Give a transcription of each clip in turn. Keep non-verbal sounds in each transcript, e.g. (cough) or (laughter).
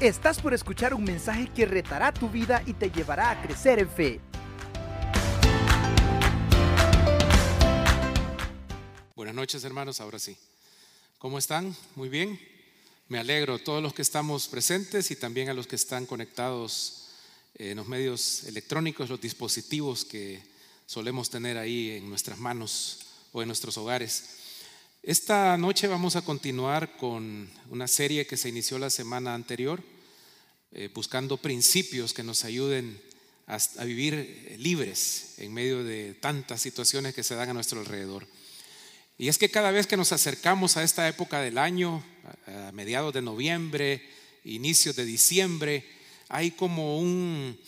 Estás por escuchar un mensaje que retará tu vida y te llevará a crecer en fe. Buenas noches hermanos, ahora sí. ¿Cómo están? Muy bien. Me alegro a todos los que estamos presentes y también a los que están conectados en los medios electrónicos, los dispositivos que solemos tener ahí en nuestras manos o en nuestros hogares. Esta noche vamos a continuar con una serie que se inició la semana anterior, eh, buscando principios que nos ayuden a, a, vivir libres en medio de tantas situaciones que se dan a nuestro alrededor. Y es que cada vez que nos acercamos a esta época del año, a mediados de noviembre, inicios de diciembre, hay como un,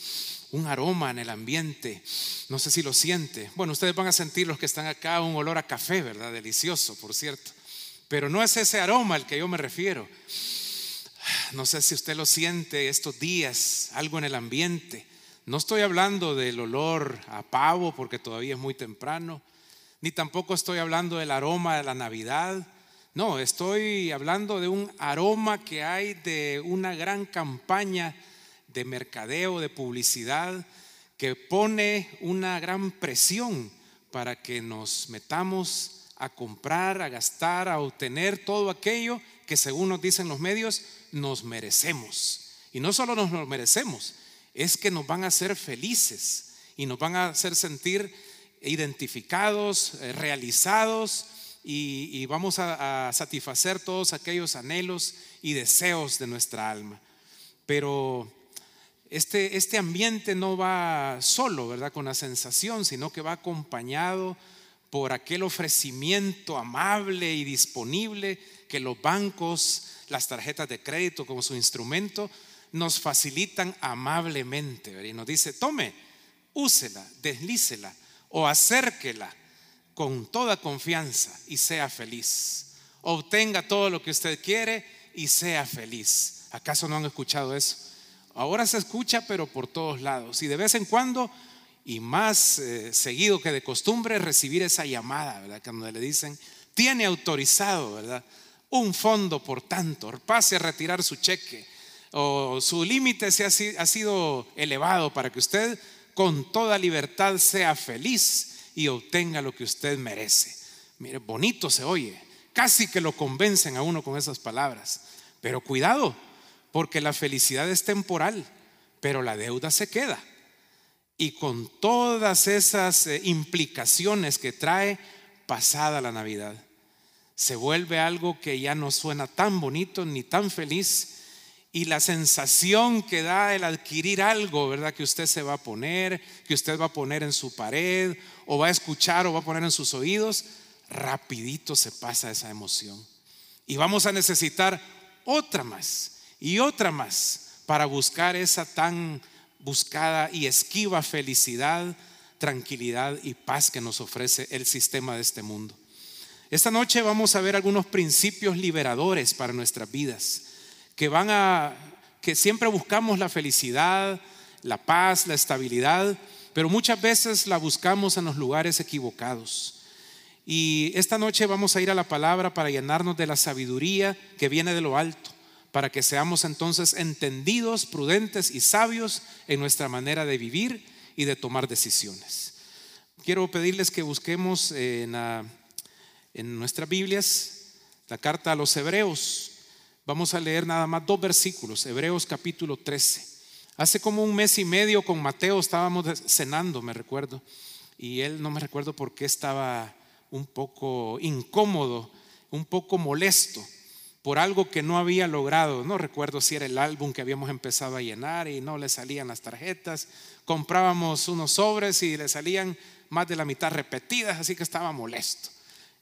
un aroma en el ambiente. No sé si lo siente. Bueno, ustedes van a sentir los que están acá un olor a café, ¿verdad? Delicioso, por cierto. Pero no es ese aroma al que yo me refiero. No sé si usted lo siente estos días, algo en el ambiente. No estoy hablando del olor a pavo porque todavía es muy temprano, ni tampoco estoy hablando del aroma de la Navidad. No, estoy hablando de un aroma que hay de una gran campaña de mercadeo, de publicidad, que pone una gran presión para que nos metamos a comprar, a gastar, a obtener todo aquello que según nos dicen los medios, nos merecemos. Y no solo nos lo merecemos, es que nos van a hacer felices y nos van a hacer sentir identificados, eh, realizados y, vamos a, satisfacer todos aquellos anhelos y deseos de nuestra alma. Pero este, este ambiente no va solo, ¿verdad? Con la sensación, sino que va acompañado por aquel ofrecimiento amable y disponible que los bancos, las tarjetas de crédito como su instrumento, nos facilitan amablemente. Y nos dice, tome, úsela, deslícela o acérquela con toda confianza y sea feliz. Obtenga todo lo que usted quiere y sea feliz. ¿Acaso no han escuchado eso? Ahora se escucha, pero por todos lados. Y de vez en cuando, y más eh, seguido que de costumbre, recibir esa llamada, ¿verdad? Cuando le dicen, tiene autorizado, ¿verdad? Un fondo por tanto, pase a retirar su cheque, o su límite se ha, ha sido elevado para que usted con toda libertad sea feliz y obtenga lo que usted merece. Mire, bonito se oye, casi que lo convencen a uno con esas palabras. Pero cuidado, porque la felicidad es temporal, pero la deuda se queda. Y con todas esas eh, implicaciones que trae pasada la Navidad, se vuelve algo que ya no suena tan bonito ni tan feliz. Y la sensación que da el adquirir algo, ¿verdad? Que usted se va a poner, que usted va a poner en su pared, o va a escuchar, o va a poner en sus oídos, rapidito se pasa esa emoción. Y vamos a necesitar otra más y otra más para buscar esa tan buscada y esquiva felicidad, tranquilidad y paz que nos ofrece el sistema de este mundo. Esta noche vamos a ver algunos principios liberadores para nuestras vidas, que van a que siempre buscamos la felicidad, la paz, la estabilidad, pero muchas veces la buscamos en los lugares equivocados. Y esta noche vamos a ir a la palabra para llenarnos de la sabiduría que viene de lo alto para que seamos entonces entendidos, prudentes y sabios en nuestra manera de vivir y de tomar decisiones. Quiero pedirles que busquemos en, en nuestras Biblias la carta a los Hebreos. Vamos a leer nada más dos versículos, Hebreos capítulo 13. Hace como un mes y medio con Mateo estábamos cenando, me recuerdo, y él no me recuerdo por qué estaba un poco incómodo, un poco molesto por algo que no había logrado. No recuerdo si era el álbum que habíamos empezado a llenar y no le salían las tarjetas. Comprábamos unos sobres y le salían más de la mitad repetidas, así que estaba molesto.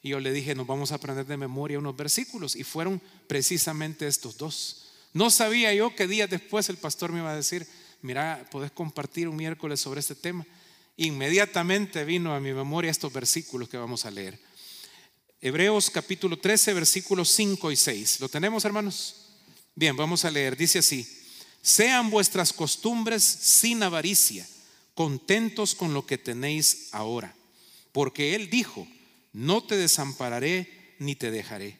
Y yo le dije, nos vamos a aprender de memoria unos versículos y fueron precisamente estos dos. No sabía yo que días después el pastor me iba a decir, mira, podés compartir un miércoles sobre este tema. Inmediatamente vino a mi memoria estos versículos que vamos a leer. Hebreos capítulo 13, versículos 5 y 6. ¿Lo tenemos, hermanos? Bien, vamos a leer. Dice así, sean vuestras costumbres sin avaricia, contentos con lo que tenéis ahora. Porque Él dijo, no te desampararé ni te dejaré.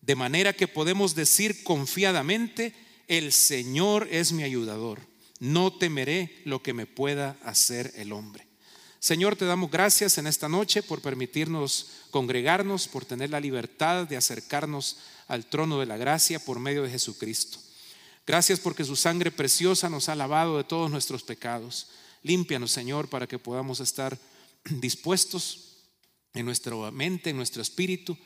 De manera que podemos decir confiadamente, el Señor es mi ayudador, no temeré lo que me pueda hacer el hombre. Señor, te damos gracias en esta noche por permitirnos congregarnos, por tener la libertad de acercarnos al trono de la gracia por medio de Jesucristo. Gracias porque su sangre preciosa nos ha lavado de todos nuestros pecados. Límpianos, Señor, para que podamos estar (clears throat) dispuestos en nuestra mente, en nuestro espíritu,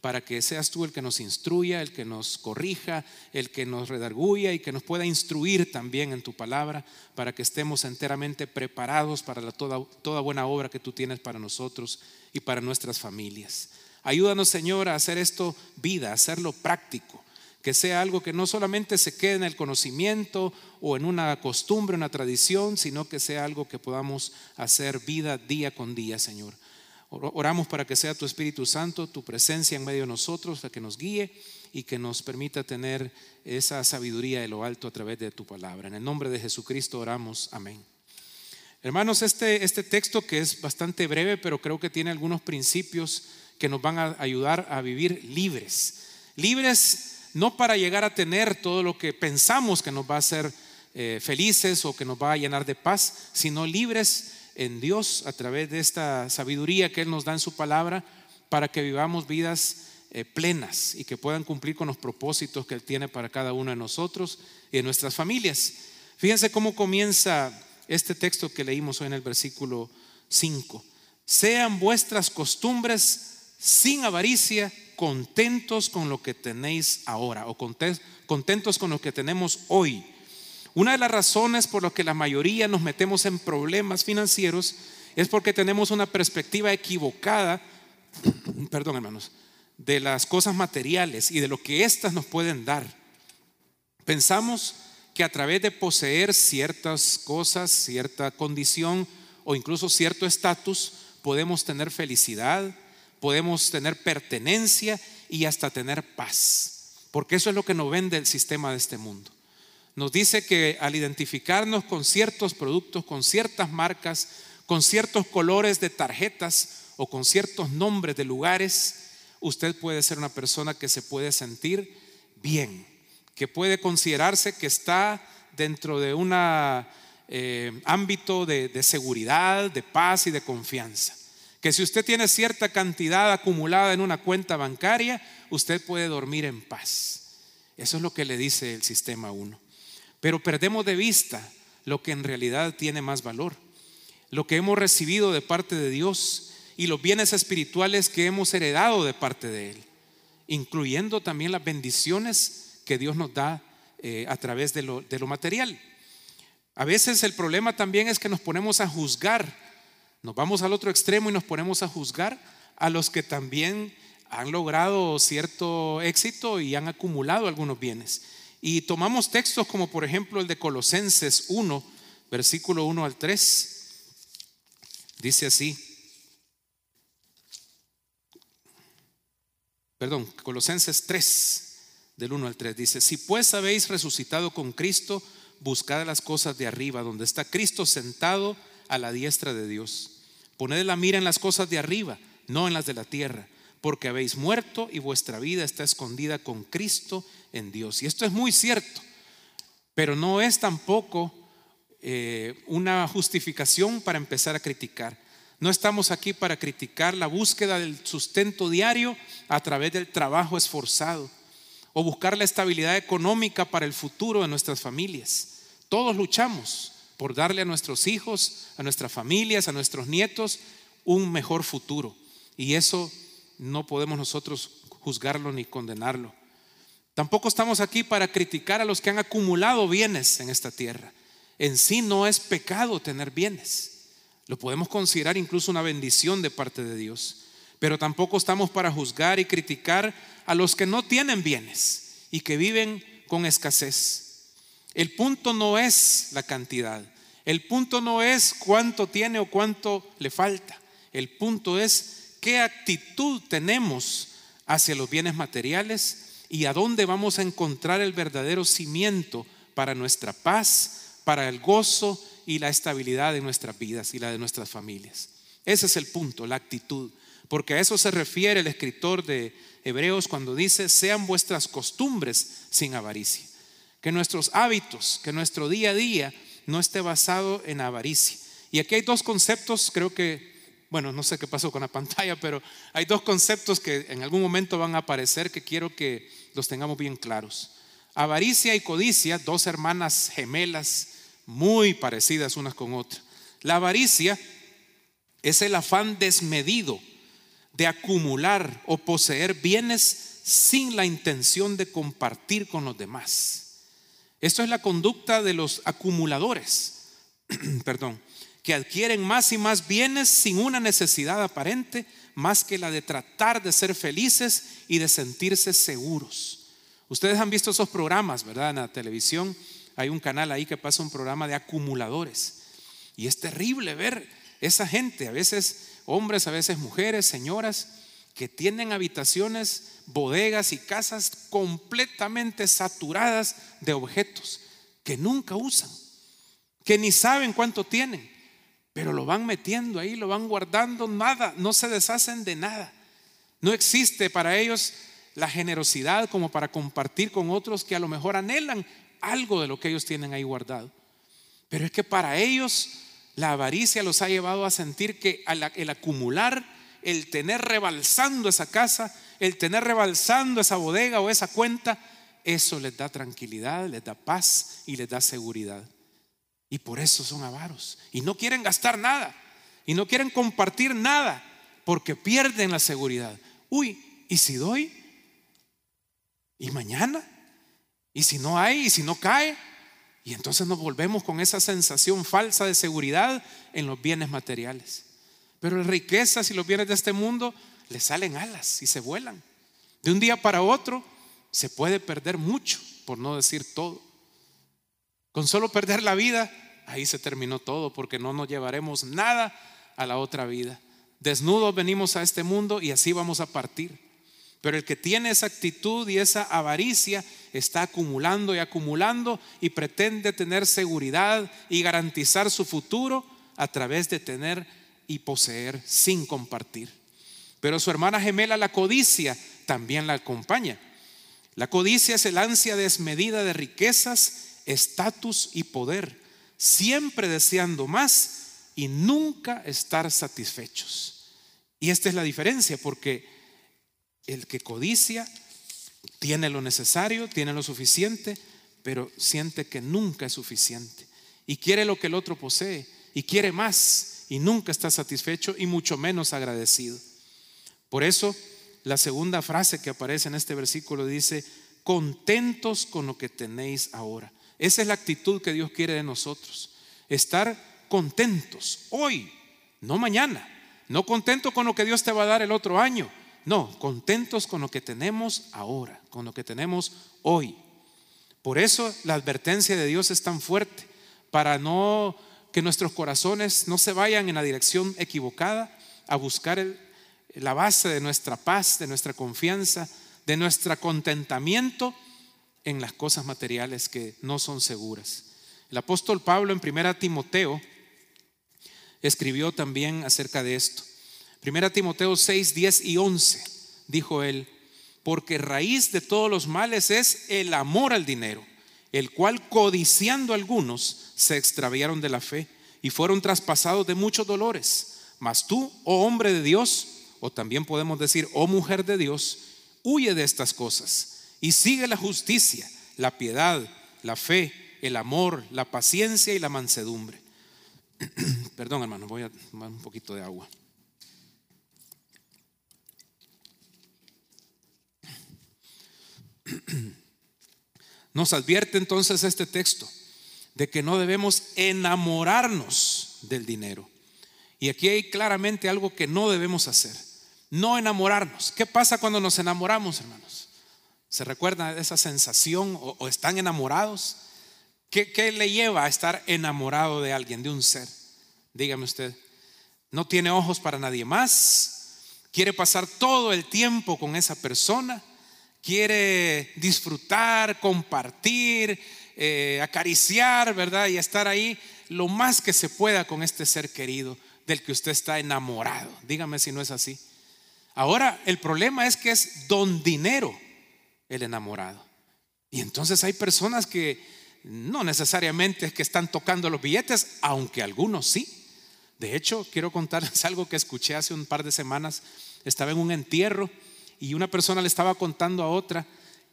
para que seas tú el que nos instruya, el que nos corrija, el que nos redarguya y que nos pueda instruir también en tu palabra, para que estemos enteramente preparados para toda, toda buena obra que tú tienes para nosotros y para nuestras familias. Ayúdanos, Señor, a hacer esto vida, a hacerlo práctico, que sea algo que no solamente se quede en el conocimiento o en una costumbre, una tradición, sino que sea algo que podamos hacer vida día con día, Señor. Oramos para que sea tu Espíritu Santo, tu presencia en medio de nosotros, la que nos guíe y que nos permita tener esa sabiduría de lo alto a través de tu palabra. En el nombre de Jesucristo oramos. Amén. Hermanos, este, este texto que es bastante breve, pero creo que tiene algunos principios que nos van a ayudar a vivir libres. Libres no para llegar a tener todo lo que pensamos que nos va a hacer eh, felices o que nos va a llenar de paz, sino libres en Dios a través de esta sabiduría que Él nos da en su palabra para que vivamos vidas eh, plenas y que puedan cumplir con los propósitos que Él tiene para cada uno de nosotros y de nuestras familias. Fíjense cómo comienza este texto que leímos hoy en el versículo 5. Sean vuestras costumbres sin avaricia, contentos con lo que tenéis ahora o contentos con lo que tenemos hoy una de las razones por las que la mayoría nos metemos en problemas financieros es porque tenemos una perspectiva equivocada, perdón hermanos, de las cosas materiales y de lo que éstas nos pueden dar. Pensamos que a través de poseer ciertas cosas, cierta condición o incluso cierto estatus, podemos tener felicidad, podemos tener pertenencia y hasta tener paz. Porque eso es lo que nos vende el sistema de este mundo nos dice que al identificarnos con ciertos productos, con ciertas marcas, con ciertos colores de tarjetas o con ciertos nombres de lugares, usted puede ser una persona que se puede sentir bien, que puede considerarse que está dentro de un eh, ámbito de, de seguridad, de paz y de confianza. Que si usted tiene cierta cantidad acumulada en una cuenta bancaria, usted puede dormir en paz. Eso es lo que le dice el sistema 1. Pero perdemos de vista lo que en realidad tiene más valor, lo que hemos recibido de parte de Dios y los bienes espirituales que hemos heredado de parte de Él, incluyendo también las bendiciones que Dios nos da eh, a través de lo, de lo material. A veces el problema también es que nos ponemos a juzgar, nos vamos al otro extremo y nos ponemos a juzgar a los que también han logrado cierto éxito y han acumulado algunos bienes. Y tomamos textos como por ejemplo el de Colosenses 1, versículo 1 al 3. Dice así. Perdón, Colosenses 3, del 1 al 3. Dice, si pues habéis resucitado con Cristo, buscad las cosas de arriba, donde está Cristo sentado a la diestra de Dios. Poned la mira en las cosas de arriba, no en las de la tierra porque habéis muerto y vuestra vida está escondida con Cristo en Dios. Y esto es muy cierto, pero no es tampoco eh, una justificación para empezar a criticar. No estamos aquí para criticar la búsqueda del sustento diario a través del trabajo esforzado o buscar la estabilidad económica para el futuro de nuestras familias. Todos luchamos por darle a nuestros hijos, a nuestras familias, a nuestros nietos un mejor futuro. Y eso no podemos nosotros juzgarlo ni condenarlo. Tampoco estamos aquí para criticar a los que han acumulado bienes en esta tierra. En sí no es pecado tener bienes. Lo podemos considerar incluso una bendición de parte de Dios. Pero tampoco estamos para juzgar y criticar a los que no tienen bienes y que viven con escasez. El punto no es la cantidad. El punto no es cuánto tiene o cuánto le falta. El punto es qué actitud tenemos hacia los bienes materiales y a dónde vamos a encontrar el verdadero cimiento para nuestra paz, para el gozo y la estabilidad de nuestras vidas y la de nuestras familias. Ese es el punto, la actitud. Porque a eso se refiere el escritor de Hebreos cuando dice, sean vuestras costumbres sin avaricia. que nuestros hábitos, que nuestro día a día no esté basado en avaricia. Y aquí hay dos conceptos, creo que, bueno, no sé qué pasó con la (laughs) pantalla, pero hay dos conceptos que en algún momento van a aparecer que quiero que los tengamos bien claros. Avaricia y codicia, dos hermanas gemelas muy parecidas unas con otras. La avaricia es el afán desmedido de acumular o poseer bienes sin la intención de compartir con los demás. Esto es la conducta de los acumuladores, (clears throat) perdón, que adquieren más y más bienes sin una necesidad aparente más que la de tratar de ser felices y de sentirse seguros. Ustedes han visto esos programas, ¿verdad? En la televisión hay un canal ahí que pasa un programa de acumuladores. Y es terrible ver esa gente, a veces hombres, a veces mujeres, señoras, que tienen habitaciones, bodegas y casas completamente saturadas de objetos que nunca usan, que ni saben cuánto tienen, pero lo van metiendo ahí, lo van guardando, nada, no se deshacen de nada. No existe para ellos la generosidad como para compartir con otros que a lo mejor anhelan algo de lo que ellos tienen ahí guardado. Pero es que para ellos la avaricia los ha llevado a sentir que el acumular el tener rebalsando esa casa, el tener rebalsando esa bodega o esa cuenta, eso les da tranquilidad, les da paz y les da seguridad. Y por eso son avaros. Y no quieren gastar nada. Y no quieren compartir nada porque pierden la seguridad. Uy, ¿y si doy? ¿Y mañana? ¿Y si no hay? ¿Y si no cae? Y entonces nos volvemos con esa sensación falsa de seguridad en los bienes materiales. Pero las riquezas y los bienes de este mundo le salen alas y se vuelan. De un día para otro se puede perder mucho, por no decir todo. Con solo perder la vida, ahí se terminó todo, porque no nos llevaremos nada a la otra vida. Desnudos venimos a este mundo y así vamos a partir. Pero el que tiene esa actitud y esa avaricia está acumulando y acumulando y pretende tener seguridad y garantizar su futuro a través de tener y poseer sin compartir. Pero su hermana gemela, la codicia, también la acompaña. La codicia es el ansia desmedida de riquezas, estatus y poder, siempre deseando más y nunca estar satisfechos. Y esta es la diferencia, porque el que codicia tiene lo necesario, tiene lo suficiente, pero siente que nunca es suficiente. Y quiere lo que el otro posee, y quiere más y nunca está satisfecho y mucho menos agradecido. Por eso, la segunda frase que aparece en este versículo dice, contentos con lo que tenéis ahora. Esa es la actitud que Dios quiere de nosotros. Estar contentos hoy, no mañana. No contentos con lo que Dios te va a dar el otro año. No, contentos con lo que tenemos ahora, con lo que tenemos hoy. Por eso la advertencia de Dios es tan fuerte, para no que nuestros corazones no se vayan en la dirección equivocada a buscar la base de nuestra paz, de nuestra confianza, de nuestro contentamiento en las cosas materiales que no son seguras. El apóstol Pablo en 1 Timoteo escribió también acerca de esto. 1 Timoteo 6, 10 y 11 dijo él, porque raíz de todos los males es el amor al dinero el cual codiciando algunos se extraviaron de la fe y fueron traspasados de muchos dolores. Mas tú, oh hombre de Dios, o también podemos decir, oh mujer de Dios, huye de estas cosas y sigue la justicia, la piedad, la fe, el amor, la paciencia y la mansedumbre. (clears throat) Perdón, hermano, voy a tomar un poquito de agua. (clears throat) Nos advierte entonces este texto de que no debemos enamorarnos del dinero. Y aquí hay claramente algo que no debemos hacer. No enamorarnos. ¿Qué pasa cuando nos enamoramos, hermanos? ¿Se recuerdan de esa sensación o, están enamorados? ¿Qué, ¿Qué le lleva a estar enamorado de alguien, de un ser? Dígame usted. No tiene ojos para nadie más. Quiere pasar todo el tiempo con esa persona quiere disfrutar, compartir, eh, acariciar, ¿verdad? Y estar ahí lo más que se pueda con este ser querido del que usted está enamorado. Dígame si no es así. Ahora, el problema es que es don dinero el enamorado. Y entonces hay personas que no necesariamente es que están tocando los billetes, aunque algunos sí. De hecho, quiero contarles (laughs) algo que escuché hace un par de semanas. Estaba en un entierro y una persona le estaba contando a otra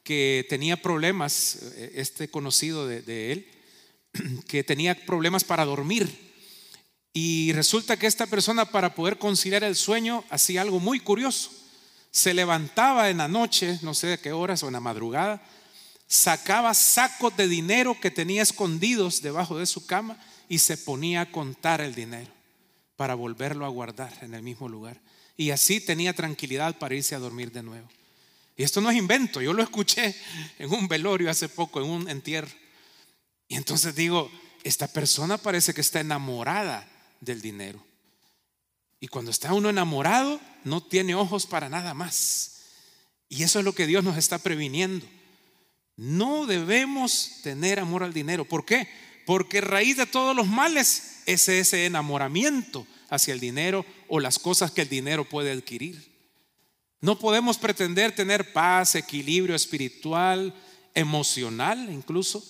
que tenía problemas, eh, este conocido de, él, (clears throat) que tenía problemas para dormir. Y resulta que esta persona para poder conciliar el sueño hacía algo muy curioso. Se levantaba en la noche, no sé de qué horas o en la madrugada, sacaba sacos de dinero que tenía escondidos debajo de su cama y se ponía a contar el dinero para volverlo a guardar en el mismo lugar. Y así tenía tranquilidad para irse a dormir de nuevo. Y esto no es invento, yo lo escuché en un velorio hace poco, en un entierro. Y entonces digo, esta persona parece que está enamorada del dinero. Y cuando está uno enamorado, no tiene ojos para nada más. Y eso es lo que Dios nos está previniendo. No debemos tener amor al dinero. ¿Por qué? Porque raíz de todos los males es ese enamoramiento hacia el dinero o las cosas que el dinero puede adquirir. No podemos pretender tener paz, equilibrio espiritual, emocional incluso,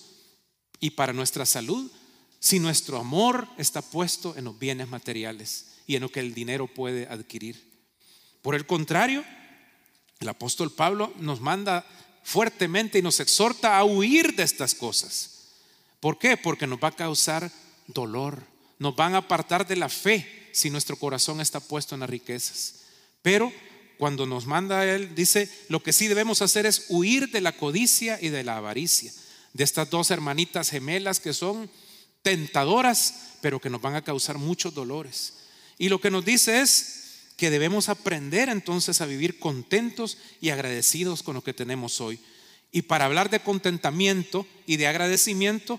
y para nuestra salud, si nuestro amor está puesto en los bienes materiales y en lo que el dinero puede adquirir. Por el contrario, el apóstol Pablo nos manda fuertemente y nos exhorta a huir de estas cosas. ¿Por qué? Porque nos va a causar dolor, nos van a apartar de la fe si nuestro corazón está puesto en las riquezas. Pero cuando nos manda Él, dice, lo que sí debemos hacer es huir de la codicia y de la avaricia, de estas dos hermanitas gemelas que son tentadoras, pero que nos van a causar muchos dolores. Y lo que nos dice es, que debemos aprender entonces a vivir contentos y agradecidos con lo que tenemos hoy. Y para hablar de contentamiento y de agradecimiento,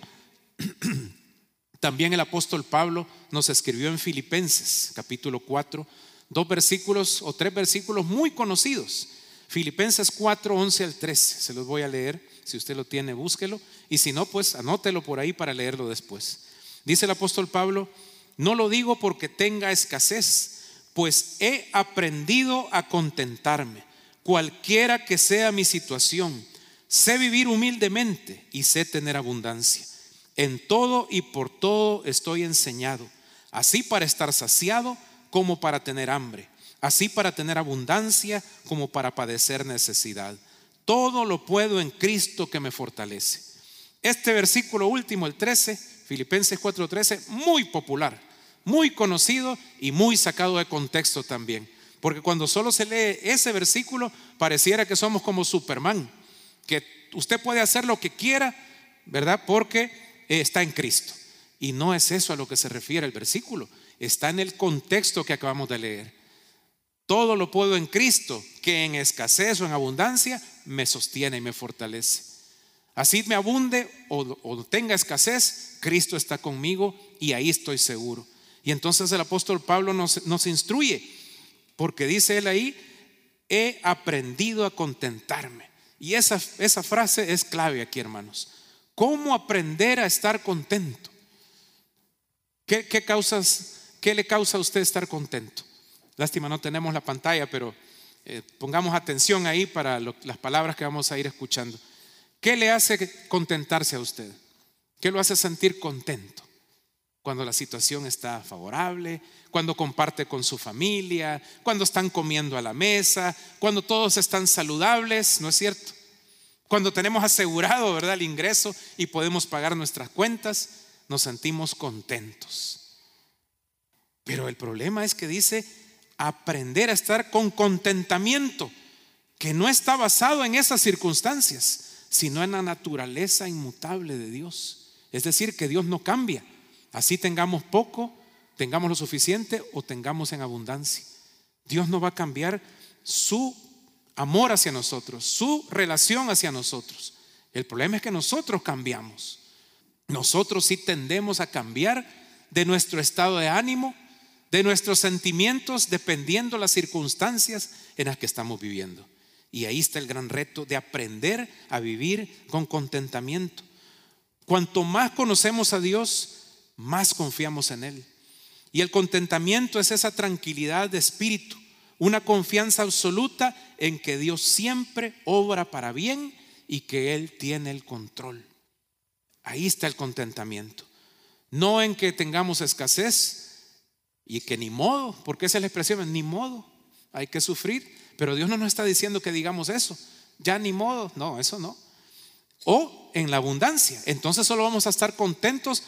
(clears throat) también el apóstol Pablo nos escribió en Filipenses capítulo 4, dos versículos o tres versículos muy conocidos. Filipenses 4, 11 al 13, se los voy a leer, si usted lo tiene, búsquelo, y si no, pues anótelo por ahí para leerlo después. Dice el apóstol Pablo, no lo digo porque tenga escasez, pues he aprendido a contentarme, cualquiera que sea mi situación. Sé vivir humildemente y sé tener abundancia. En todo y por todo estoy enseñado, así para estar saciado como para tener hambre, así para tener abundancia como para padecer necesidad. Todo lo puedo en Cristo que me fortalece. Este versículo último, el 13, Filipenses 4:13, muy popular muy conocido y muy sacado de contexto también. Porque cuando solo se lee ese versículo, pareciera que somos como Superman, que usted puede hacer lo que quiera, ¿verdad? Porque está en Cristo. Y no es eso a lo que se refiere el versículo, está en el contexto que acabamos de leer. Todo lo puedo en Cristo, que en escasez o en abundancia me sostiene y me fortalece. Así me abunde o, o tenga escasez, Cristo está conmigo y ahí estoy seguro. Y entonces el apóstol Pablo nos, instruye, porque dice él ahí, he aprendido a contentarme. Y esa, esa frase es clave aquí, hermanos. ¿Cómo aprender a estar contento? ¿Qué, causas, qué le causa a usted estar contento? Lástima, no tenemos la pantalla, pero eh, pongamos atención ahí para las palabras que vamos a ir escuchando. ¿Qué le hace contentarse a usted? ¿Qué lo hace sentir contento? Cuando la situación está favorable, cuando comparte con su familia, cuando están comiendo a la mesa, cuando todos están saludables, ¿no es cierto? Cuando tenemos asegurado, ¿verdad?, el ingreso y podemos pagar nuestras cuentas, nos sentimos contentos. Pero el problema es que dice aprender a estar con contentamiento, que no está basado en esas circunstancias, sino en la naturaleza inmutable de Dios. Es decir, que Dios no cambia. Así tengamos poco, tengamos lo suficiente o tengamos en abundancia. Dios no va a cambiar su amor hacia nosotros, su relación hacia nosotros. El problema es que nosotros cambiamos. Nosotros sí tendemos a cambiar de nuestro estado de ánimo, de nuestros sentimientos, dependiendo las circunstancias en las que estamos viviendo. Y ahí está el gran reto de aprender a vivir con contentamiento. Cuanto más conocemos a Dios, más confiamos en Él. Y el contentamiento es esa tranquilidad de espíritu, una confianza absoluta en que Dios siempre obra para bien y que Él tiene el control. Ahí está el contentamiento. No en que tengamos escasez y que ni modo, porque esa es la expresión, ni modo, hay que sufrir. Pero Dios no nos está diciendo que digamos eso, ya ni modo, no, eso no. O en la abundancia, entonces solo vamos a estar contentos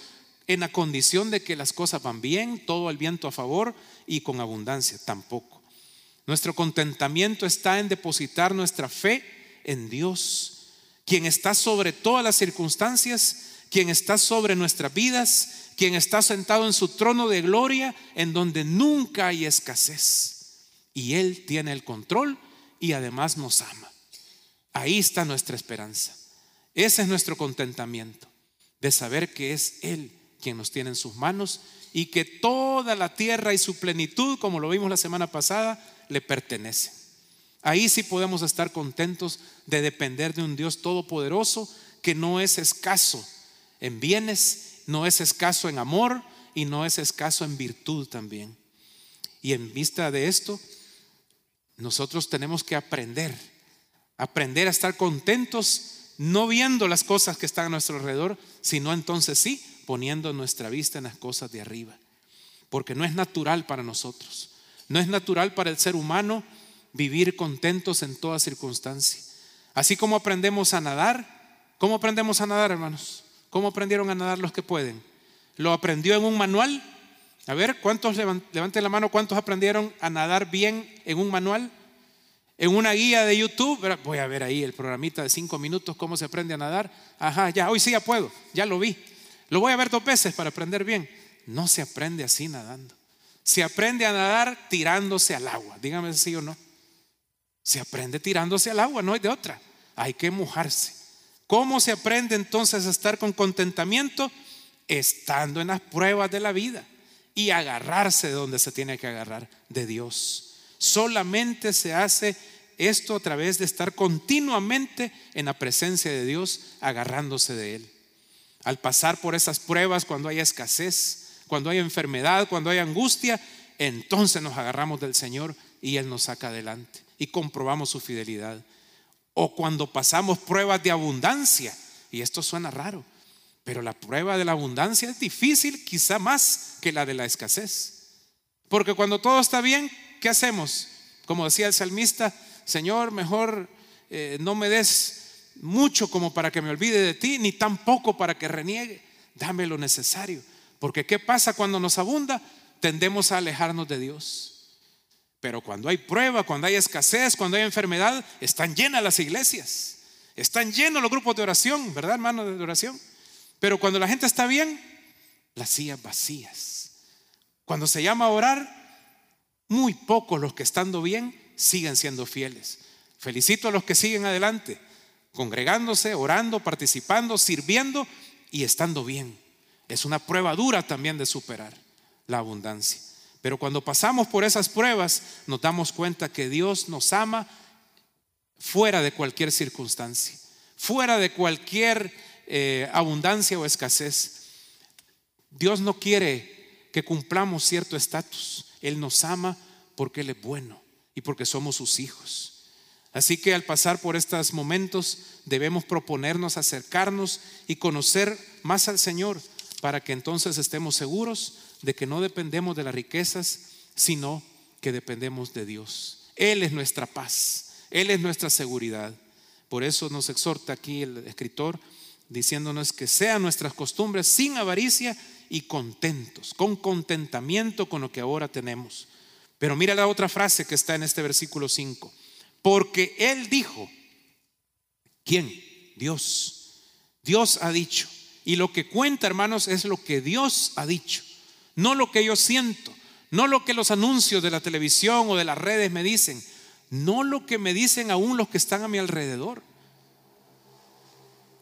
en la condición de que las cosas van bien, todo el viento a favor y con abundancia, tampoco. Nuestro contentamiento está en depositar nuestra fe en Dios, quien está sobre todas las circunstancias quien está sobre nuestras vidas, quien está sentado en su trono de gloria, en donde nunca hay escasez. Y Él tiene el control y además nos ama. Ahí está nuestra esperanza. Ese es nuestro contentamiento, de saber que es Él quien nos tiene en sus manos y que toda la tierra y su plenitud, como lo vimos la semana pasada, le pertenece. Ahí sí podemos estar contentos de depender de un Dios todopoderoso que no es escaso en bienes, no es escaso en amor y no es escaso en virtud también. Y en vista de esto, nosotros tenemos que aprender, aprender a estar contentos, no viendo las cosas que están a nuestro alrededor, sino entonces sí poniendo nuestra vista en las cosas de arriba. Porque no es natural para nosotros, no es natural para el ser humano vivir contentos en toda circunstancia. Así como aprendemos a nadar, ¿cómo aprendemos a nadar, hermanos? ¿Cómo aprendieron a nadar los que pueden? ¿Lo aprendió en un manual? A ver, ¿cuántos levanten la mano? ¿Cuántos aprendieron a nadar bien en un manual? En una guía de YouTube, voy a ver ahí el programita de cinco minutos, cómo se aprende a nadar. Ajá, ya, hoy sí ya puedo, ya lo vi. Lo voy a ver dos veces para aprender bien. No se aprende así nadando. Se aprende a nadar tirándose al agua. Dígame si sí o no. Se aprende tirándose al agua, no hay de otra. Hay que mojarse. ¿Cómo se aprende entonces a estar con contentamiento? Estando en las pruebas de la vida y agarrarse de donde se tiene que agarrar, de Dios. Solamente se hace esto a través de estar continuamente en la presencia de Dios, agarrándose de Él. Al pasar por esas pruebas, cuando hay escasez, cuando hay enfermedad, cuando hay angustia, entonces nos agarramos del Señor y Él nos saca adelante y comprobamos su fidelidad o cuando pasamos pruebas de abundancia. Y esto suena raro, pero la prueba de la abundancia es difícil quizá más que la de la escasez. Porque cuando todo está bien, ¿qué hacemos? Como decía el salmista, Señor, mejor eh, no me des mucho como para que me olvide de ti, ni tampoco para que reniegue. Dame lo necesario. Porque ¿qué pasa cuando nos abunda? Tendemos a alejarnos de Dios. Pero cuando hay prueba, cuando hay escasez, cuando hay enfermedad, están llenas las iglesias. Están llenos los grupos de oración, ¿verdad, hermano de oración? Pero cuando la gente está bien, las sillas vacías. Cuando se llama a orar, muy pocos los que estando bien siguen siendo fieles. Felicito a los que siguen adelante, congregándose, orando, participando, sirviendo y estando bien. Es una prueba dura también de superar la abundancia. Pero cuando pasamos por esas pruebas, nos damos cuenta que Dios nos ama fuera de cualquier circunstancia, fuera de cualquier eh, abundancia o escasez. Dios no quiere que cumplamos cierto estatus. Él nos ama porque Él es bueno y porque somos sus hijos. Así que al pasar por estos momentos debemos proponernos acercarnos y conocer más al Señor para que entonces estemos seguros de que no dependemos de las riquezas, sino que dependemos de Dios. Él es nuestra paz, Él es nuestra seguridad. Por eso nos exhorta aquí el escritor diciéndonos que sean nuestras costumbres sin avaricia y contentos, con contentamiento con lo que ahora tenemos. Pero mira la otra frase que está en este versículo 5. Porque Él dijo, ¿quién? Dios. Dios ha dicho. Y lo que cuenta, hermanos, es lo que Dios ha dicho no lo que yo siento, no lo que los anuncios de la televisión o de las redes me dicen, no lo que me dicen aún los que están a mi alrededor.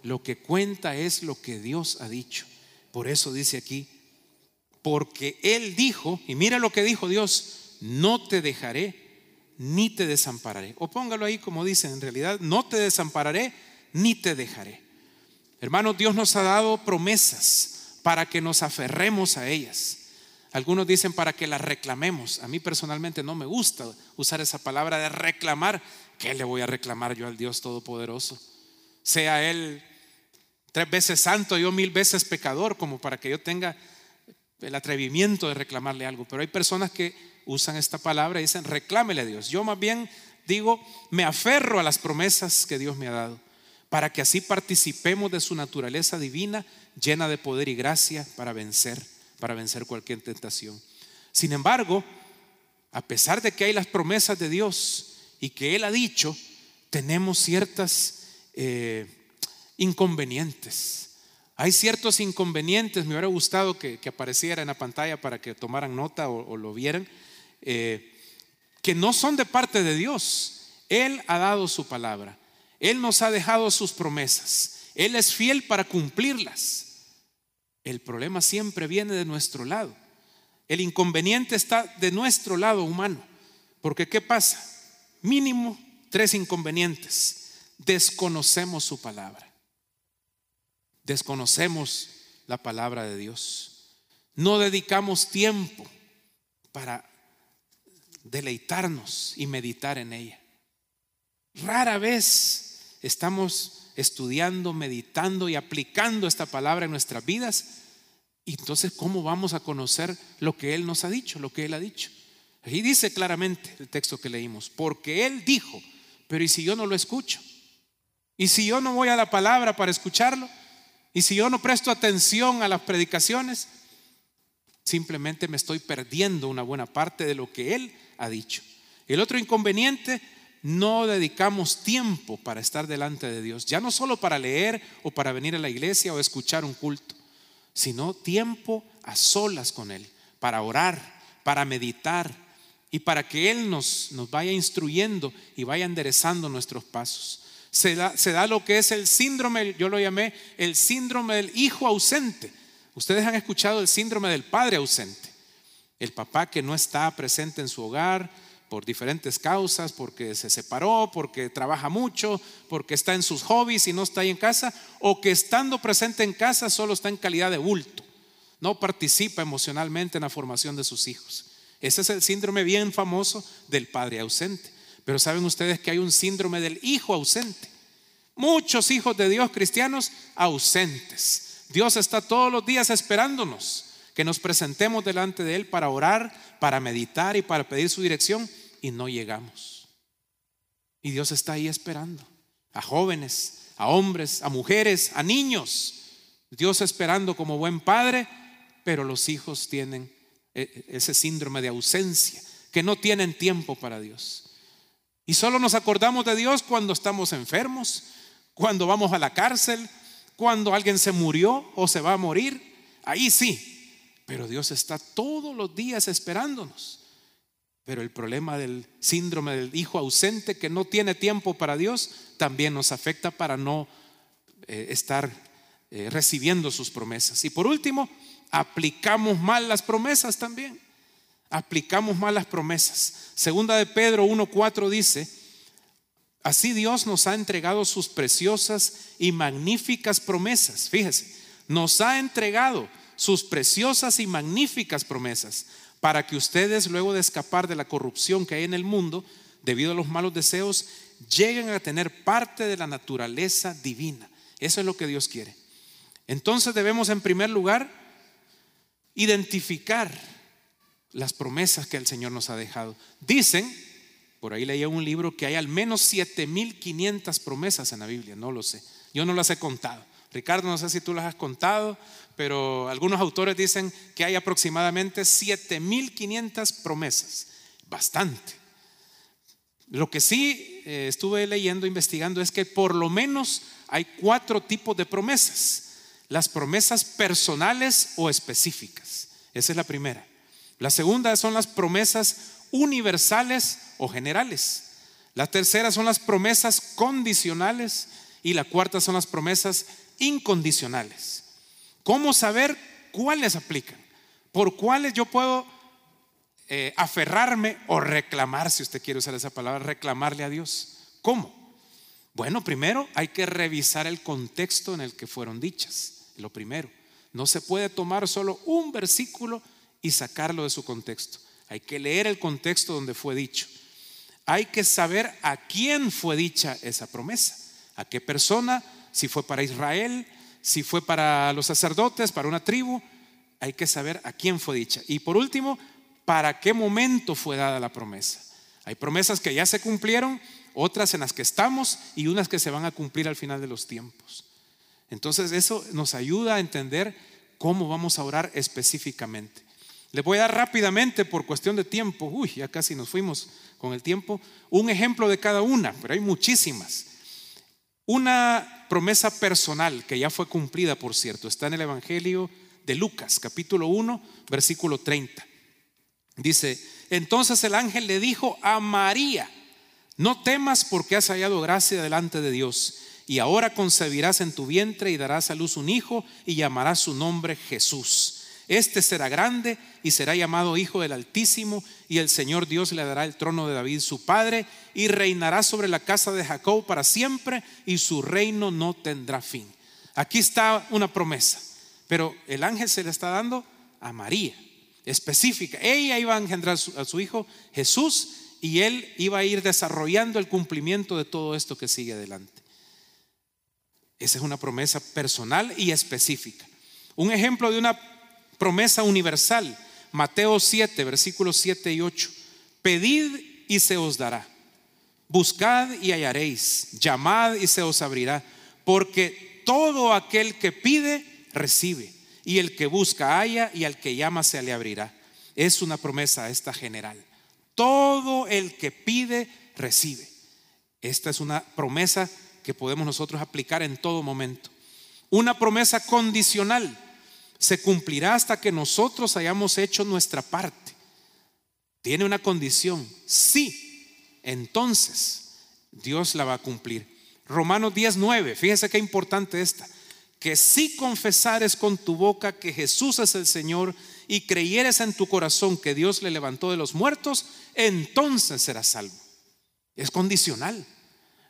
Lo que cuenta es lo que Dios ha dicho. Por eso dice aquí, porque Él dijo, y mira lo que dijo Dios, no te dejaré ni te desampararé. O póngalo ahí como dice, en realidad, no te desampararé ni te dejaré. Hermanos, Dios nos ha dado promesas para que nos aferremos a ellas. Algunos dicen para que la reclamemos. A mí personalmente no me gusta usar esa palabra de reclamar. ¿Qué le voy a reclamar yo al Dios Todopoderoso? sea Él tres veces santo, yo mil veces pecador, como para que yo tenga el atrevimiento de reclamarle algo. Pero hay personas que usan esta palabra y dicen, reclámele a Dios. Yo más bien digo, me aferro a las promesas que Dios me ha dado, para que así participemos de su naturaleza divina, llena de poder y gracia para vencer, para vencer cualquier tentación. Sin embargo, a pesar de que hay las promesas de Dios y que Él ha dicho, tenemos ciertas eh, inconvenientes. Hay ciertos inconvenientes, me hubiera gustado que, apareciera en la pantalla para que tomaran nota o, lo vieran, eh, que no son de parte de Dios. Él ha dado su palabra, Él nos ha dejado sus promesas, Él es fiel para cumplirlas. El problema siempre viene de nuestro lado. El inconveniente está de nuestro lado humano. Porque ¿qué pasa? Mínimo tres inconvenientes. Desconocemos su palabra. Desconocemos la palabra de Dios. No dedicamos tiempo para deleitarnos y meditar en ella. Rara vez estamos estudiando, meditando y aplicando esta palabra en nuestras vidas y entonces, ¿cómo vamos a conocer lo que Él nos ha dicho, lo que Él ha dicho? Ahí dice claramente el texto que leímos, porque Él dijo, pero ¿y si yo no lo escucho? ¿Y si yo no voy a la palabra para escucharlo? ¿Y si yo no presto atención a las predicaciones? Simplemente me estoy perdiendo una buena parte de lo que Él ha dicho. El otro inconveniente, no dedicamos tiempo para estar delante de Dios, ya no solo para leer o para venir a la iglesia o escuchar un culto sino tiempo a solas con Él, para orar, para meditar y para que Él nos, nos vaya instruyendo y vaya enderezando nuestros pasos. Se da, se da lo que es el síndrome, yo lo llamé el síndrome del hijo ausente. Ustedes han escuchado el síndrome del padre ausente. El papá que no está presente en su hogar, por diferentes causas, porque se separó, porque trabaja mucho, porque está en sus hobbies y no está ahí en casa, o que estando presente en casa solo está en calidad de bulto, no participa emocionalmente en la formación de sus hijos. Ese es el síndrome bien famoso del padre ausente. Pero saben ustedes que hay un síndrome del hijo ausente. Muchos hijos de Dios cristianos ausentes. Dios está todos los días esperándonos que nos presentemos delante de Él para orar, para meditar y para pedir su dirección y no llegamos. Y Dios está ahí esperando a jóvenes, a hombres, a mujeres, a niños. Dios esperando como buen padre, pero los hijos tienen eh, ese síndrome de ausencia, que no tienen tiempo para Dios. Y solo nos acordamos de Dios cuando estamos enfermos, cuando vamos a la cárcel, cuando alguien se murió o se va a morir. Ahí sí, pero Dios está todos los días esperándonos. Pero el problema del síndrome del hijo ausente que no tiene tiempo para Dios también nos afecta para no eh, estar eh, recibiendo sus promesas. Y por último, aplicamos mal las promesas también. Aplicamos mal las promesas. Segunda de Pedro 1.4 dice, así Dios nos ha entregado sus preciosas y magníficas promesas. Fíjese, nos ha entregado sus preciosas y magníficas promesas, para que ustedes, luego de escapar de la corrupción que hay en el mundo, debido a los malos deseos, lleguen a tener parte de la naturaleza divina. Eso es lo que Dios quiere. Entonces debemos en primer lugar identificar las promesas que el Señor nos ha dejado. Dicen, por ahí leía un libro, que hay al menos 7500 promesas en la Biblia, no lo sé. Yo no las he contado. Ricardo, no sé si tú las has contado, pero algunos autores dicen que hay aproximadamente 7500 promesas. Bastante. Lo que sí eh, estuve leyendo, investigando, es que por lo menos hay cuatro tipos de promesas. Las promesas personales o específicas. Esa es la primera. La segunda son las promesas universales o generales. La tercera son las promesas condicionales y la cuarta son las promesas incondicionales. ¿Cómo saber cuáles aplican? ¿Por cuáles yo puedo eh, aferrarme o reclamar, si usted quiere usar esa palabra, reclamarle a Dios? ¿Cómo? Bueno, primero hay que revisar el contexto en el que fueron dichas. Lo primero, no se puede tomar solo un versículo y sacarlo de su contexto. Hay que leer el contexto donde fue dicho. Hay que saber a quién fue dicha esa promesa. ¿A qué persona? Si fue para Israel, si fue para los sacerdotes, para una tribu. Hay que saber a quién fue dicha. Y por último, para qué momento fue dada la promesa. Hay promesas que ya se cumplieron, otras en las que estamos y unas que se van a cumplir al final de los tiempos. Entonces eso nos ayuda a entender cómo vamos a orar específicamente. Les voy a dar rápidamente, por cuestión de tiempo, uy, ya casi nos fuimos con el tiempo, un ejemplo de cada una, pero hay muchísimas. Una promesa personal que ya fue cumplida, por cierto, está en el Evangelio de Lucas, capítulo 1, versículo 30. Dice, entonces el ángel le dijo a María, no temas porque has hallado gracia delante de Dios, y ahora concebirás en tu vientre y darás a luz un hijo y llamarás su nombre Jesús. Este será grande y será llamado Hijo del Altísimo, y el Señor Dios le dará el trono de David su padre, y reinará sobre la casa de Jacob para siempre, y su reino no tendrá fin. Aquí está una promesa, pero el ángel se le está dando a María, específica. Ella iba a engendrar a su hijo Jesús, y él iba a ir desarrollando el cumplimiento de todo esto que sigue adelante. Esa es una promesa personal y específica. Un ejemplo de una promesa universal. Mateo 7, versículos 7 y 8. Pedid y se os dará. Buscad y hallaréis. Llamad y se os abrirá. Porque todo aquel que pide, recibe. Y el que busca, halla. Y al que llama, se le abrirá. Es una promesa esta general. Todo el que pide, recibe. Esta es una promesa que podemos nosotros aplicar en todo momento. Una promesa condicional se cumplirá hasta que nosotros hayamos hecho nuestra parte. Tiene una condición, sí, entonces Dios la va a cumplir. Romanos 10:9, fíjese qué importante esta, que si confesares con tu boca que Jesús es el Señor y creyeres en tu corazón que Dios le levantó de los muertos, entonces serás salvo. Es condicional.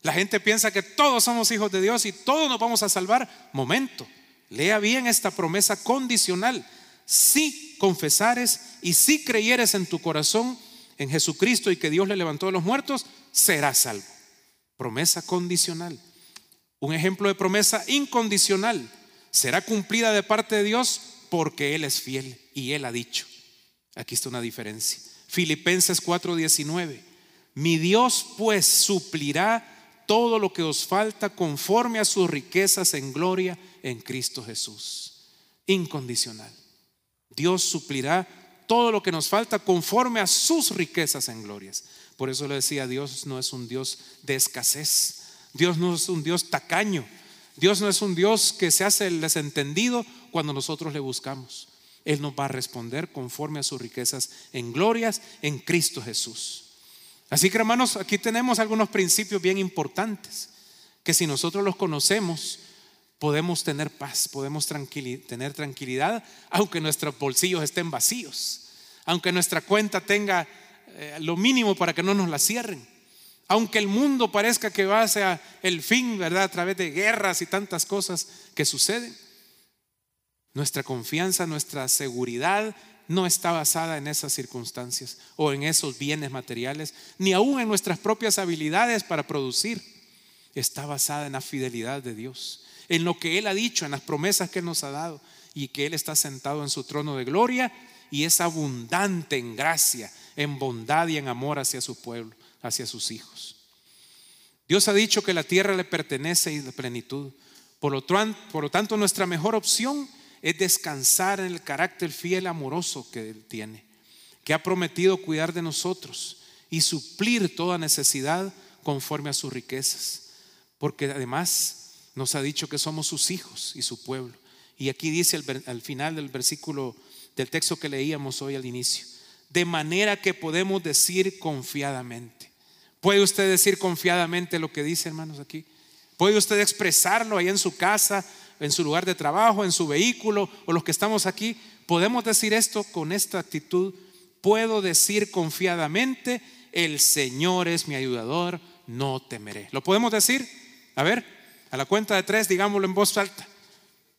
La gente piensa que todos somos hijos de Dios y todos nos vamos a salvar. Momento. Lea bien esta promesa condicional. Si confesares y si creyeres en tu corazón en Jesucristo y que Dios le levantó de los muertos, serás salvo. Promesa condicional. Un ejemplo de promesa incondicional. Será cumplida de parte de Dios porque Él es fiel y Él ha dicho. Aquí está una diferencia. Filipenses 4:19. Mi Dios pues suplirá todo lo que os falta conforme a sus riquezas en gloria en Cristo Jesús. Incondicional. Dios suplirá todo lo que nos falta conforme a sus riquezas en glorias. Por eso le decía, Dios no es un Dios de escasez. Dios no es un Dios tacaño. Dios no es un Dios que se hace el desentendido cuando nosotros le buscamos. Él nos va a responder conforme a sus riquezas en glorias en Cristo Jesús. Así que hermanos, aquí tenemos algunos principios bien importantes que si nosotros los conocemos, podemos tener paz, podemos tener tranquilidad, aunque nuestros bolsillos estén vacíos, aunque nuestra cuenta tenga eh, lo mínimo para que no nos la cierren, aunque el mundo parezca que va hacia el fin, ¿verdad? A través de guerras y tantas cosas que suceden. Nuestra confianza, nuestra seguridad no está basada en esas circunstancias o en esos bienes materiales, ni aún en nuestras propias habilidades para producir. Está basada en la fidelidad de Dios en lo que Él ha dicho, en las promesas que nos ha dado y que Él está sentado en su trono de gloria y es abundante en gracia, en bondad y en amor hacia su pueblo, hacia sus hijos. Dios ha dicho que la tierra le pertenece y la plenitud. Por lo, por lo tanto, nuestra mejor opción es descansar en el carácter fiel, amoroso que Él tiene, que ha prometido cuidar de nosotros y suplir toda necesidad conforme a sus riquezas. Porque además nos ha dicho que somos sus hijos y su pueblo. Y aquí dice al, final del versículo del texto que leíamos hoy al inicio, de manera que podemos decir confiadamente. ¿Puede usted decir confiadamente lo que dice, hermanos, aquí? ¿Puede usted expresarlo ahí en su casa, en su lugar de trabajo, en su vehículo o los que estamos aquí? ¿Podemos decir esto con esta actitud? Puedo decir confiadamente, el Señor es mi ayudador, no temeré. ¿Lo podemos decir? A ver, a la cuenta de tres, digámoslo en voz alta.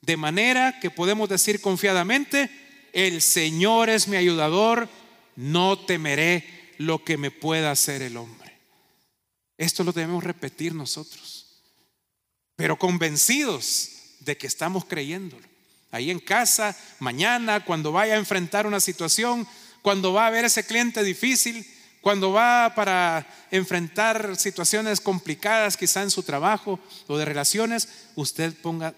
De manera que podemos decir confiadamente, el Señor es mi ayudador, no temeré lo que me pueda hacer el hombre. Esto lo debemos repetir nosotros. pero convencidos de que estamos creyéndolo. Ahí en casa, mañana, cuando vaya a enfrentar una situación, cuando va a ver ese cliente difícil, cuando va para enfrentar situaciones complicadas quizá en su trabajo o de relaciones, usted ponga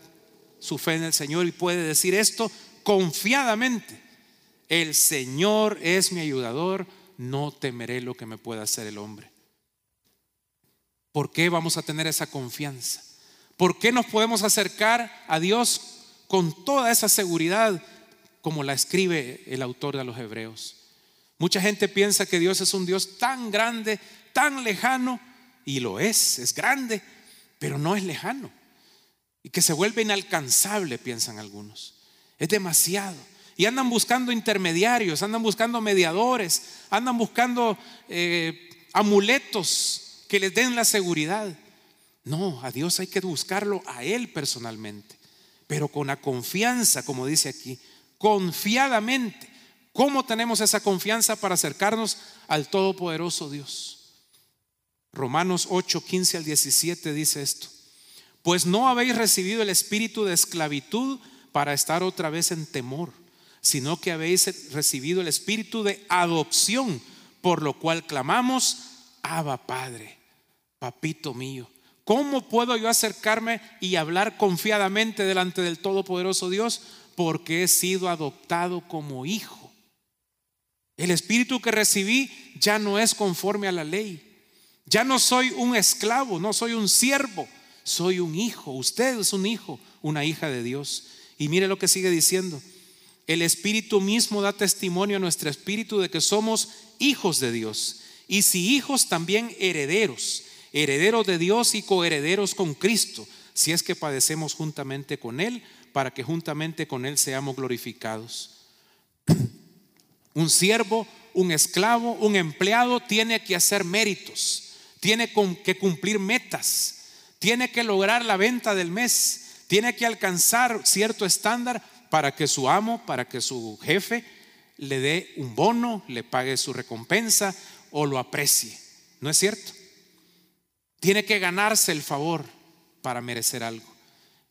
su fe en el Señor y puede decir esto confiadamente. El Señor es mi ayudador, no temeré lo que me pueda hacer el hombre. ¿Por qué vamos a tener esa confianza? ¿Por qué nos podemos acercar a Dios con toda esa seguridad como la escribe el autor de los Hebreos? Mucha gente piensa que Dios es un Dios tan grande, tan lejano, y lo es, es grande, pero no es lejano. Y que se vuelve inalcanzable, piensan algunos. Es demasiado. Y andan buscando intermediarios, andan buscando mediadores, andan buscando eh, amuletos que les den la seguridad. No, a Dios hay que buscarlo a Él personalmente, pero con la confianza, como dice aquí, confiadamente. ¿Cómo tenemos esa confianza para acercarnos al Todopoderoso Dios? Romanos 8, 15 al 17 dice esto. Pues no habéis recibido el espíritu de esclavitud para estar otra vez en temor, sino que habéis recibido el espíritu de adopción, por lo cual clamamos, Abba Padre, papito mío. ¿Cómo puedo yo acercarme y hablar confiadamente delante del Todopoderoso Dios? Porque he sido adoptado como hijo. El espíritu que recibí ya no es conforme a la ley. Ya no soy un esclavo, no soy un siervo, soy un hijo. Usted es un hijo, una hija de Dios. Y mire lo que sigue diciendo. El Espíritu mismo da testimonio a nuestro espíritu de que somos hijos de Dios. Y si hijos, también herederos herederos de Dios y coherederos con Cristo, si es que padecemos juntamente con Él, para que juntamente con Él seamos glorificados. Un siervo, un esclavo, un empleado tiene que hacer méritos, tiene que cumplir metas, tiene que lograr la venta del mes, tiene que alcanzar cierto estándar para que su amo, para que su jefe le dé un bono, le pague su recompensa o lo aprecie. ¿No es cierto? Tiene que ganarse el favor para merecer algo.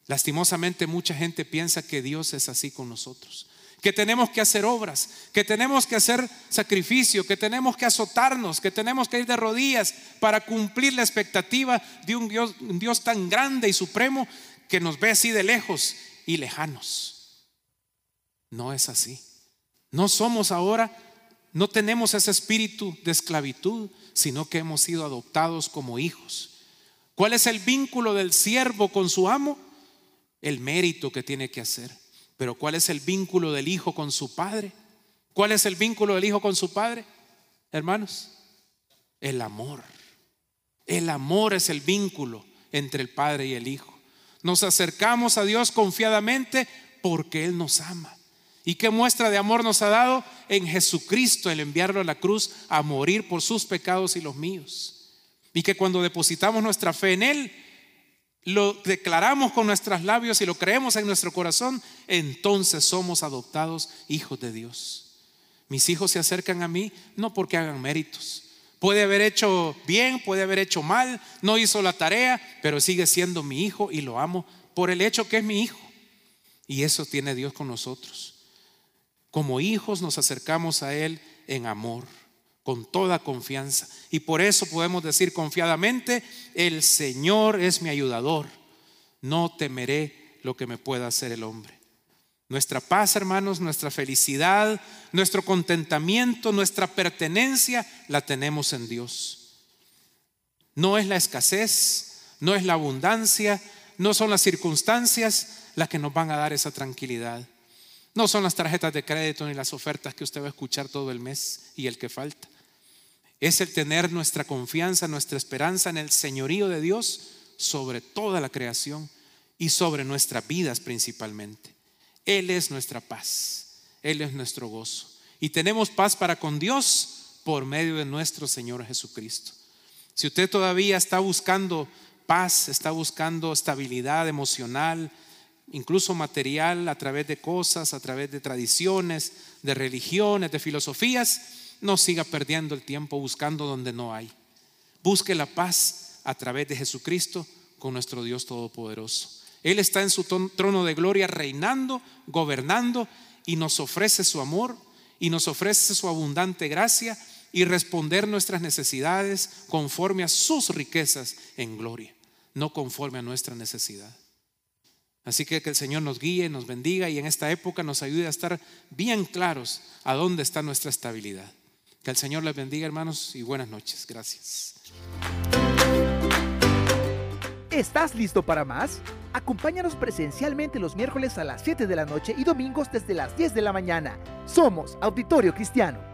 Lastimosamente mucha gente piensa que Dios es así con nosotros, que tenemos que hacer obras, que tenemos que hacer sacrificio, que tenemos que azotarnos, que tenemos que ir de rodillas para cumplir la expectativa de un Dios, un Dios tan grande y supremo que nos ve así de lejos y lejanos. No es así. No somos ahora, no tenemos ese espíritu de esclavitud, sino que hemos sido adoptados como hijos. ¿Cuál es el vínculo del siervo con su amo? El mérito que tiene que hacer. Pero ¿cuál es el vínculo del hijo con su padre? ¿Cuál es el vínculo del hijo con su padre? Hermanos, el amor. El amor es el vínculo entre el padre y el hijo. Nos acercamos a Dios confiadamente porque Él nos ama. ¿Y qué muestra de amor nos ha dado? En Jesucristo el enviarlo a la cruz a morir por sus pecados y los míos. Y que cuando depositamos nuestra fe en Él, lo declaramos con nuestros labios y lo creemos en nuestro corazón, entonces somos adoptados hijos de Dios. Mis hijos se acercan a mí no porque hagan méritos. Puede haber hecho bien, puede haber hecho mal, no hizo la tarea, pero sigue siendo mi hijo y lo amo por el hecho que es mi hijo. Y eso tiene Dios con nosotros. Como hijos nos acercamos a Él en amor, con toda confianza. Y por eso podemos decir confiadamente, el Señor es mi ayudador. No temeré lo que me pueda hacer el hombre. Nuestra paz, hermanos, nuestra felicidad, nuestro contentamiento, nuestra pertenencia, la tenemos en Dios. No es la escasez, no es la abundancia, no son las circunstancias las que nos van a dar esa tranquilidad. No son las tarjetas de crédito ni las ofertas que usted va a escuchar todo el mes y el que falta. Es el tener nuestra confianza, nuestra esperanza en el señorío de Dios sobre toda la creación y sobre nuestras vidas principalmente. Él es nuestra paz, Él es nuestro gozo. Y tenemos paz para con Dios por medio de nuestro Señor Jesucristo. Si usted todavía está buscando paz, está buscando estabilidad emocional, incluso material, a través de cosas, a través de tradiciones, de religiones, de filosofías, no siga perdiendo el tiempo buscando donde no hay. Busque la paz a través de Jesucristo con nuestro Dios Todopoderoso. Él está en su trono de gloria reinando, gobernando y nos ofrece su amor y nos ofrece su abundante gracia y responder nuestras necesidades conforme a sus riquezas en gloria, no conforme a nuestra necesidad. Así que que el Señor nos guíe, nos bendiga y en esta época nos ayude a estar bien claros a dónde está nuestra estabilidad. Que el Señor les bendiga, hermanos, y buenas noches. Gracias. ¿Estás listo para más? Acompáñanos presencialmente los miércoles a las 7 de la noche y domingos desde las 10 de la mañana. Somos Auditorio Cristiano.